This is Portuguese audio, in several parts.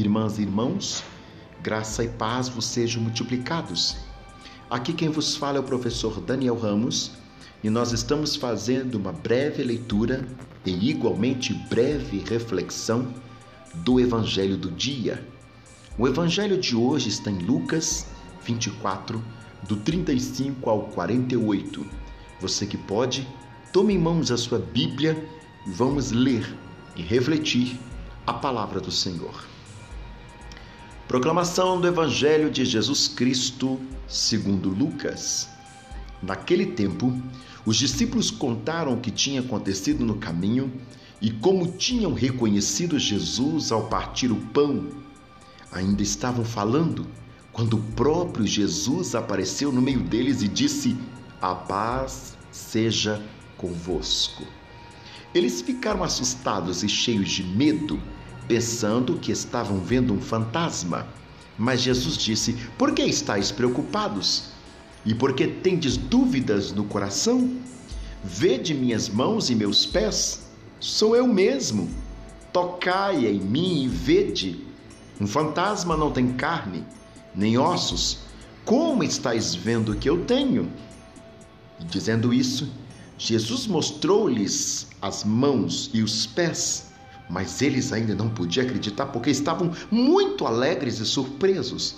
irmãs e irmãos, graça e paz vos sejam multiplicados. Aqui quem vos fala é o professor Daniel Ramos e nós estamos fazendo uma breve leitura e igualmente breve reflexão do Evangelho do dia. O Evangelho de hoje está em Lucas 24, do 35 ao 48. Você que pode, tome em mãos a sua Bíblia e vamos ler e refletir a palavra do Senhor. Proclamação do Evangelho de Jesus Cristo, segundo Lucas. Naquele tempo, os discípulos contaram o que tinha acontecido no caminho e como tinham reconhecido Jesus ao partir o pão. Ainda estavam falando quando o próprio Jesus apareceu no meio deles e disse: A paz seja convosco. Eles ficaram assustados e cheios de medo, pensando que estavam vendo um fantasma. Mas Jesus disse: Por que estáis preocupados? E por que tendes dúvidas no coração? Vede minhas mãos e meus pés, sou eu mesmo. Tocai em mim e vede. Um fantasma não tem carne, nem ossos. Como estáis vendo que eu tenho? E dizendo isso, Jesus mostrou-lhes as mãos e os pés, mas eles ainda não podiam acreditar porque estavam muito alegres e surpresos.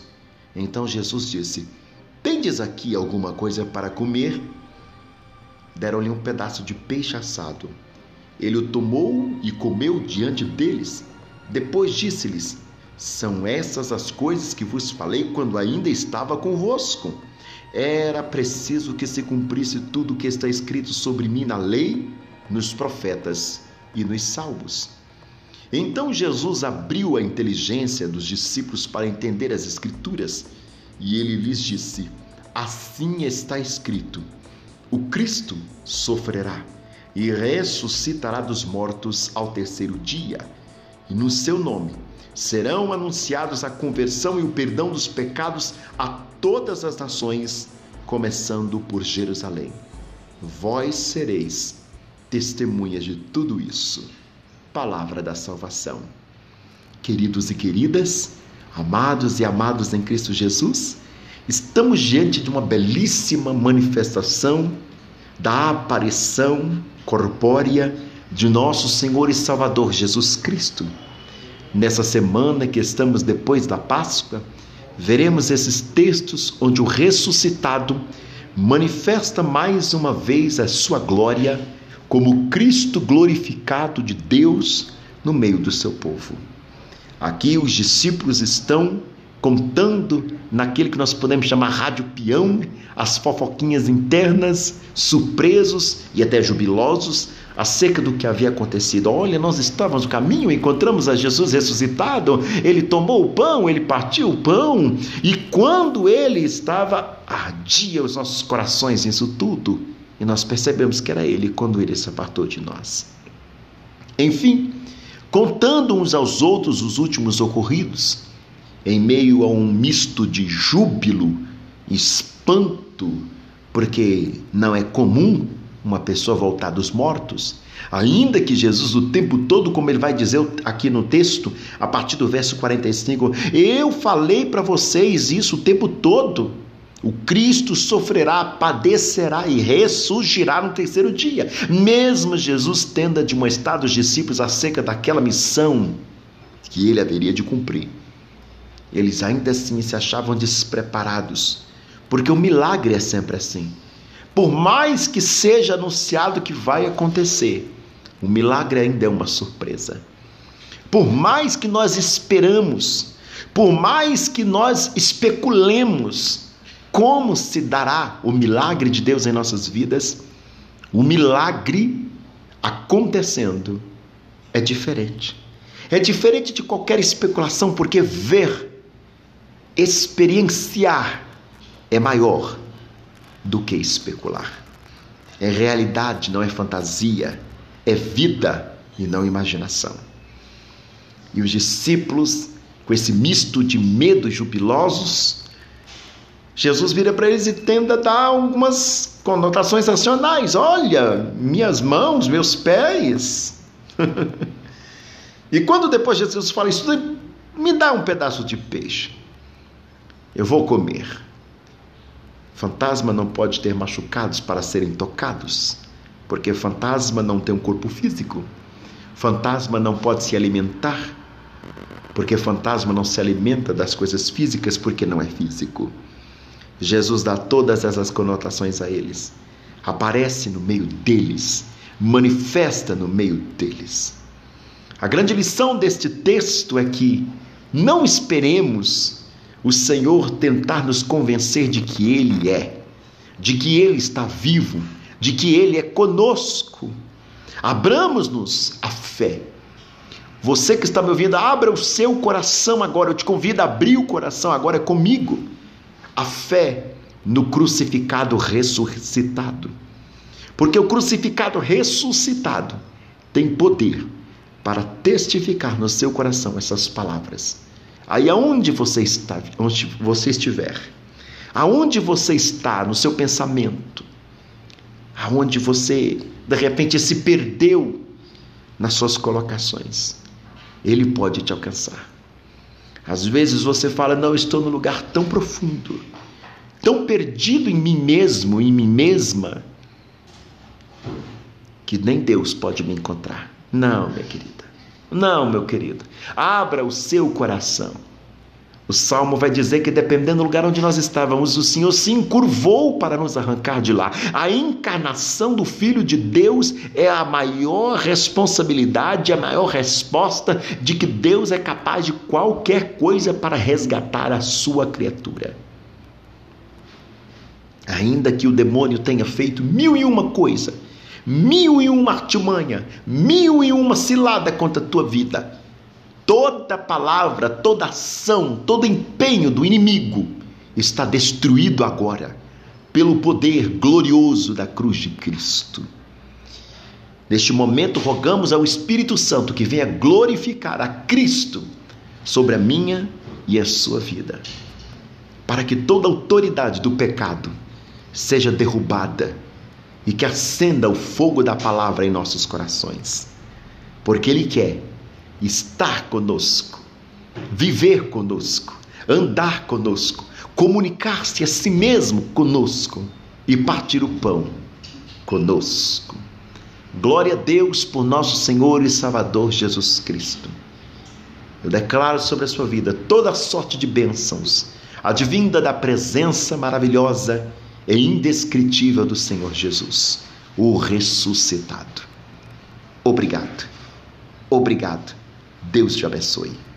Então Jesus disse: Tendes aqui alguma coisa para comer? Deram-lhe um pedaço de peixe assado. Ele o tomou e comeu diante deles. Depois disse-lhes: São essas as coisas que vos falei quando ainda estava convosco era preciso que se cumprisse tudo o que está escrito sobre mim na lei, nos profetas e nos salmos. Então Jesus abriu a inteligência dos discípulos para entender as Escrituras e ele lhes disse: Assim está escrito: o Cristo sofrerá e ressuscitará dos mortos ao terceiro dia, e no seu nome serão anunciados a conversão e o perdão dos pecados a todas as nações, começando por Jerusalém. Vós sereis testemunhas de tudo isso. Palavra da salvação. Queridos e queridas, amados e amados em Cristo Jesus, estamos diante de uma belíssima manifestação da aparição corpórea de nosso Senhor e Salvador Jesus Cristo. Nessa semana que estamos depois da Páscoa, veremos esses textos onde o ressuscitado manifesta mais uma vez a sua glória como Cristo glorificado de Deus no meio do seu povo. Aqui os discípulos estão contando naquele que nós podemos chamar rádio peão, as fofoquinhas internas, surpresos e até jubilosos acerca do que havia acontecido. Olha, nós estávamos no caminho, encontramos a Jesus ressuscitado, ele tomou o pão, ele partiu o pão, e quando ele estava, ardia os nossos corações isso tudo, e nós percebemos que era ele quando ele se apartou de nós. Enfim, contando uns aos outros os últimos ocorridos, em meio a um misto de júbilo, espanto, porque não é comum uma pessoa voltar dos mortos. Ainda que Jesus, o tempo todo, como ele vai dizer aqui no texto, a partir do verso 45, eu falei para vocês isso o tempo todo. O Cristo sofrerá, padecerá e ressurgirá no terceiro dia. Mesmo Jesus tendo admoestado os discípulos acerca daquela missão que ele haveria de cumprir, eles ainda assim se achavam despreparados, porque o milagre é sempre assim. Por mais que seja anunciado que vai acontecer, o milagre ainda é uma surpresa. Por mais que nós esperamos, por mais que nós especulemos como se dará o milagre de Deus em nossas vidas, o milagre acontecendo é diferente. É diferente de qualquer especulação, porque ver, experienciar é maior do que especular. É realidade, não é fantasia, é vida e não imaginação. E os discípulos, com esse misto de medo jubilosos, Jesus vira para eles e tenta dar algumas conotações racionais. Olha, minhas mãos, meus pés. e quando depois Jesus fala isso, Me dá um pedaço de peixe. Eu vou comer. Fantasma não pode ter machucados para serem tocados, porque fantasma não tem um corpo físico. Fantasma não pode se alimentar, porque fantasma não se alimenta das coisas físicas porque não é físico. Jesus dá todas essas conotações a eles. Aparece no meio deles, manifesta no meio deles. A grande lição deste texto é que não esperemos o Senhor tentar nos convencer de que Ele é, de que Ele está vivo, de que Ele é conosco. Abramos-nos a fé. Você que está me ouvindo, abra o seu coração agora. Eu te convido a abrir o coração agora comigo. A fé no crucificado ressuscitado. Porque o crucificado ressuscitado tem poder para testificar no seu coração essas palavras. Aí aonde você está, onde você estiver, aonde você está no seu pensamento, aonde você de repente se perdeu nas suas colocações, ele pode te alcançar. Às vezes você fala: "Não, estou num lugar tão profundo, tão perdido em mim mesmo, em mim mesma, que nem Deus pode me encontrar". Não, minha querida. Não, meu querido. Abra o seu coração. O salmo vai dizer que, dependendo do lugar onde nós estávamos, o Senhor se encurvou para nos arrancar de lá. A encarnação do Filho de Deus é a maior responsabilidade, a maior resposta de que Deus é capaz de qualquer coisa para resgatar a sua criatura. Ainda que o demônio tenha feito mil e uma coisa, mil e uma artimanha, mil e uma cilada contra a tua vida. Toda palavra, toda ação, todo empenho do inimigo está destruído agora pelo poder glorioso da cruz de Cristo. Neste momento, rogamos ao Espírito Santo que venha glorificar a Cristo sobre a minha e a sua vida, para que toda autoridade do pecado seja derrubada e que acenda o fogo da palavra em nossos corações, porque Ele quer estar conosco, viver conosco, andar conosco, comunicar-se a si mesmo conosco e partir o pão conosco. Glória a Deus por nosso Senhor e Salvador Jesus Cristo. Eu declaro sobre a sua vida toda sorte de bênçãos, advinda da presença maravilhosa e indescritível do Senhor Jesus, o ressuscitado. Obrigado. Obrigado. Deus te abençoe.